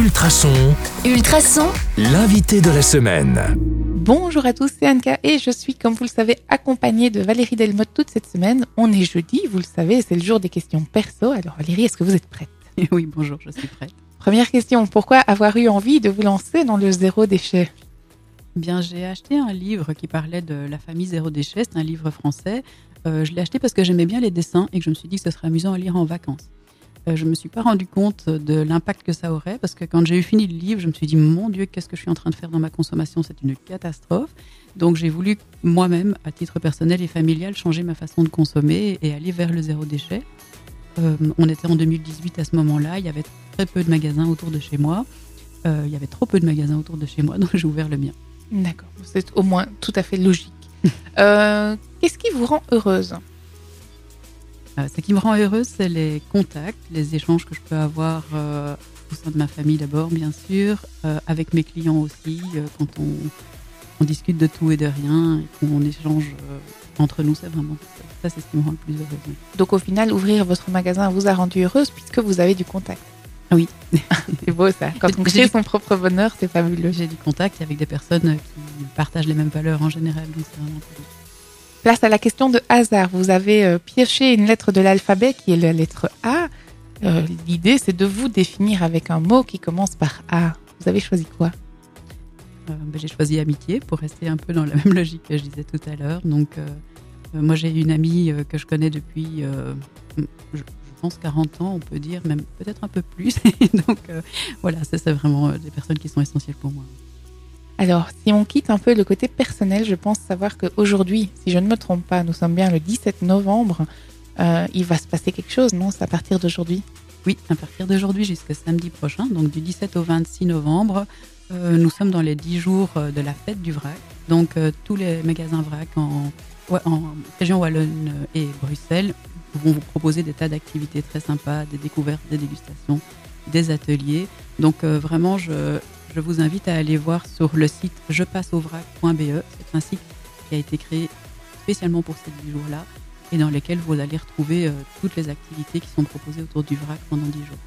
Ultrason, Ultrason, l'invité de la semaine. Bonjour à tous, c'est Anka et je suis, comme vous le savez, accompagnée de Valérie Delmotte toute cette semaine. On est jeudi, vous le savez, c'est le jour des questions perso. Alors Valérie, est-ce que vous êtes prête? Oui, bonjour, je suis prête. Première question, pourquoi avoir eu envie de vous lancer dans le zéro déchet? Bien, j'ai acheté un livre qui parlait de la famille zéro déchet, c'est un livre français. Euh, je l'ai acheté parce que j'aimais bien les dessins et que je me suis dit que ce serait amusant à lire en vacances. Euh, je ne me suis pas rendu compte de l'impact que ça aurait parce que quand j'ai eu fini le livre, je me suis dit mon Dieu, qu'est-ce que je suis en train de faire dans ma consommation C'est une catastrophe. Donc j'ai voulu moi-même, à titre personnel et familial, changer ma façon de consommer et aller vers le zéro déchet. Euh, on était en 2018 à ce moment-là, il y avait très peu de magasins autour de chez moi. Euh, il y avait trop peu de magasins autour de chez moi, donc j'ai ouvert le mien. D'accord, c'est au moins tout à fait logique. Qu'est-ce qui vous rend heureuse? Euh, ce qui me rend heureuse, c'est les contacts, les échanges que je peux avoir euh, au sein de ma famille d'abord, bien sûr, euh, avec mes clients aussi, quand on, on discute de tout et de rien, et qu'on échange entre nous, c'est vraiment ça, c'est ce qui me rend le plus heureuse. oui. Donc au final, ouvrir votre magasin vous a rendu heureuse puisque vous avez du contact. Oui. C'est beau ça. Quand on crée son propre bonheur, c'est fabuleux. J'ai du contact avec des personnes qui partagent les mêmes valeurs en général, donc c'est vraiment cool. Place à la question de hasard. Vous avez euh, pioché une lettre de l'alphabet qui est la lettre A. Euh, L'idée, c'est de vous définir avec un mot qui commence par A. Vous avez choisi quoi? Euh, ben, j'ai choisi amitié pour rester un peu dans la même logique que je disais tout à l'heure. Donc, euh, moi, j'ai une amie que je connais depuis, je, pense, 40 ans, on peut dire, même peut-être un peu plus. Donc, voilà, ça, c'est vraiment des personnes qui sont essentielles pour moi. Alors, si on quitte un peu le côté personnel, je pense savoir qu'aujourd'hui, si je ne me trompe pas, nous sommes bien le 17 novembre, euh, il va se passer quelque chose, non? C'est à partir d'aujourd'hui? Oui, à partir d'aujourd'hui jusqu'à samedi prochain, donc du 17 au 26 novembre, euh, nous sommes dans les 10 jours euh, de la fête du vrac. Donc, tous les magasins vrac en, en région Wallonne et Bruxelles vont vous proposer des tas d'activités très sympas, des découvertes, des dégustations, des ateliers. Donc, vraiment, je, je vous invite à aller voir sur le site jepasseauvrac.be. C'est un site qui a été créé spécialement pour ces 10 jours-là et dans lesquels vous allez retrouver euh, toutes les activités qui sont proposées autour du vrac pendant 10 jours.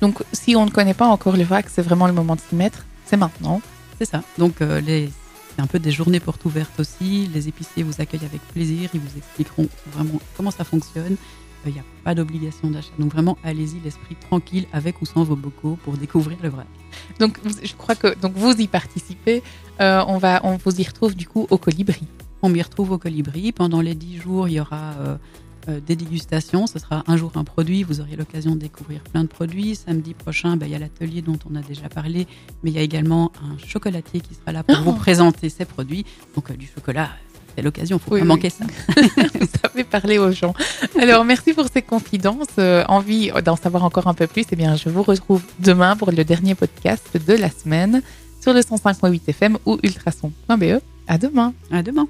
Donc, si on ne connaît pas encore le vrac, c'est vraiment le moment de s'y mettre. C'est maintenant. C'est ça. Donc, euh, les- c'est un peu des journées portes ouvertes aussi. Les épiciers vous accueillent avec plaisir. Ils vous expliqueront vraiment comment ça fonctionne. Il n'y a pas d'obligation d'achat. Donc, vraiment, allez-y, l'esprit tranquille, avec ou sans vos bocaux, pour découvrir le vrac. Donc, je crois que donc vous y participez. Euh, on va, on vous y retrouve du coup au colibri. On m'y retrouve au colibri. Pendant les 10 jours, il y aura euh, euh, des dégustations. Ce sera un jour un produit. Vous aurez l'occasion de découvrir plein de produits. Samedi prochain, ben, il y a l'atelier dont on a déjà parlé. Mais il y a également un chocolatier qui sera là pour Oh. vous présenter ses produits. Donc, du chocolat, c'est l'occasion. Il faut Oui, pas oui. manquer ça. savez parler aux gens. Alors, merci pour ces confidences. Euh, envie d'en savoir encore un peu plus, eh bien, je vous retrouve demain pour le dernier podcast de la semaine sur le 105.8 FM ou ultrason.be. À demain. À demain.